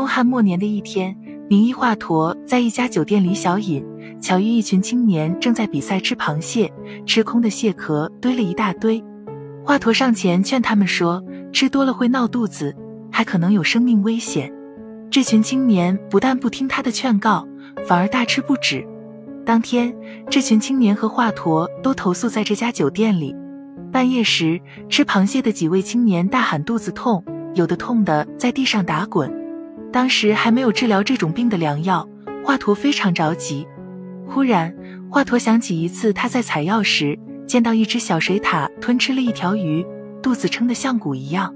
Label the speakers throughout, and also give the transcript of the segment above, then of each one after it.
Speaker 1: 东汉末年的一天，名医华佗在一家酒店里小饮，巧遇一群青年正在比赛吃螃蟹，吃空的蟹壳堆了一大堆。华佗上前劝他们说：“吃多了会闹肚子，还可能有生命危险。”这群青年不但不听他的劝告，反而大吃不止。当天，这群青年和华佗都投宿在这家酒店里。半夜时，吃螃蟹的几位青年大喊肚子痛，有的痛的在地上打滚。当时还没有治疗这种病的良药，华佗非常着急。忽然，华佗想起一次他在采药时见到一只小水獭吞吃了一条鱼，肚子撑得像鼓一样。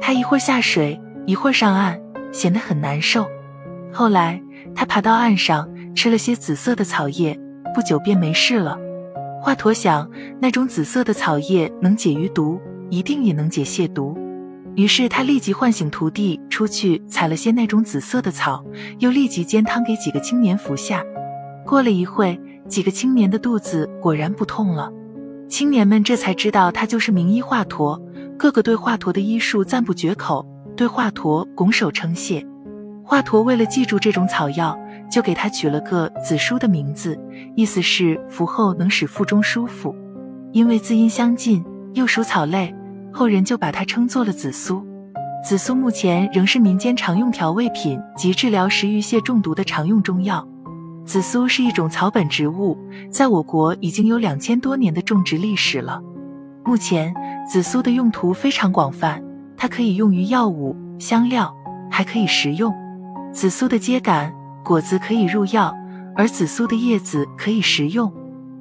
Speaker 1: 他一会儿下水，一会儿上岸，显得很难受。后来，他爬到岸上吃了些紫色的草叶，不久便没事了。华佗想，那种紫色的草叶能解鱼毒，一定也能解蟹毒。于是他立即唤醒徒弟，出去采了些那种紫色的草，又立即煎汤给几个青年服下。过了一会，几个青年的肚子果然不痛了。青年们这才知道他就是名医华佗，个个对华佗的医术赞不绝口，对华佗拱手称谢。华佗为了记住这种草药，就给他取了个紫苏的名字，意思是服后能使腹中舒服。因为字音相近，又属草类。后人就把它称作了紫苏。紫苏目前仍是民间常用调味品及治疗食鱼蟹中毒的常用中药。紫苏是一种草本植物，在我国已经有两千多年的种植历史了。目前，紫苏的用途非常广泛，它可以用于药物、香料，还可以食用。紫苏的秸秆、果子可以入药，而紫苏的叶子可以食用。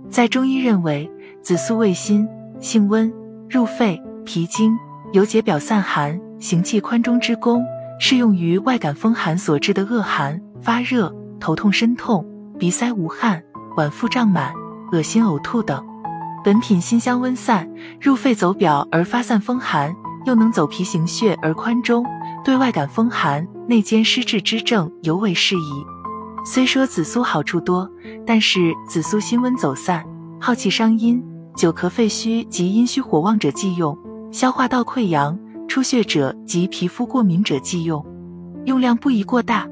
Speaker 1: 在中医认为，紫苏味辛，性温，入肺。脾经有解表散寒、行气宽中之功，适用于外感风寒所致的恶寒、发热、头痛、身痛、鼻塞无汗、脘腹胀满、恶心呕吐等。本品辛香温散，入肺走表而发散风寒，又能走脾行血而宽中，对外感风寒、内兼湿滞之症尤为适宜。虽说紫苏好处多，但是紫苏辛温走散，耗气伤阴，久咳肺虚及阴虚火旺者忌用。消化道溃疡、出血者及皮肤过敏者忌用，用量不宜过大。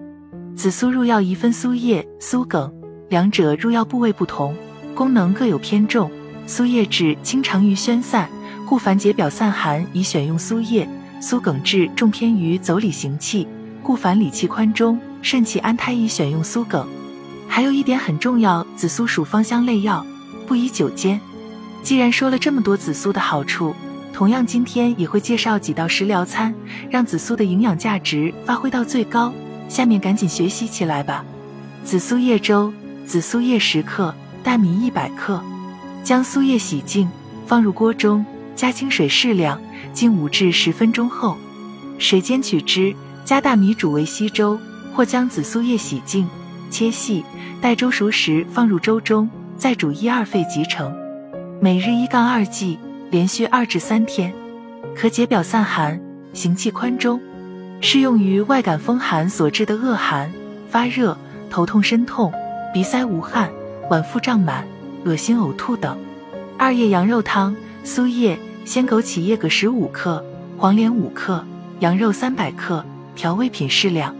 Speaker 1: 紫苏入药宜分苏叶、苏梗，两者入药部位不同，功能各有偏重。苏叶治清肠于宣散，故凡解表散寒宜选用苏叶；苏梗治重偏于走理行气，故凡理气宽中、肾气安胎宜选用苏梗。还有一点很重要，紫苏属芳香类药，不宜久煎。既然说了这么多紫苏的好处。同样，今天也会介绍几道食疗餐，让紫苏的营养价值发挥到最高。下面赶紧学习起来吧。紫苏叶粥：紫苏叶十克，大米一百克。将苏叶洗净，放入锅中，加清水适量，浸五至十分钟后，水煎取汁，加大米煮为稀粥。或将紫苏叶洗净，切细，待粥熟时放入粥中，再煮一二沸即成。每日一杠二剂。连续二至三天，可解表散寒、行气宽中，适用于外感风寒所致的恶寒、发热、头痛、身痛、鼻塞无汗、脘腹胀满、恶心呕吐等。二叶羊肉汤：苏叶、鲜枸杞叶各十五克，黄连五克，羊肉三百克，调味品适量。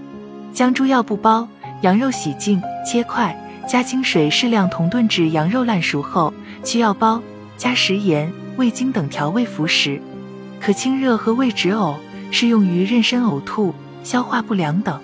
Speaker 1: 将猪药不包，羊肉洗净切块，加清水适量同炖至羊肉烂熟后，去药包，加食盐。味精等调味服食，可清热和胃止呕，适用于妊娠呕吐、消化不良等。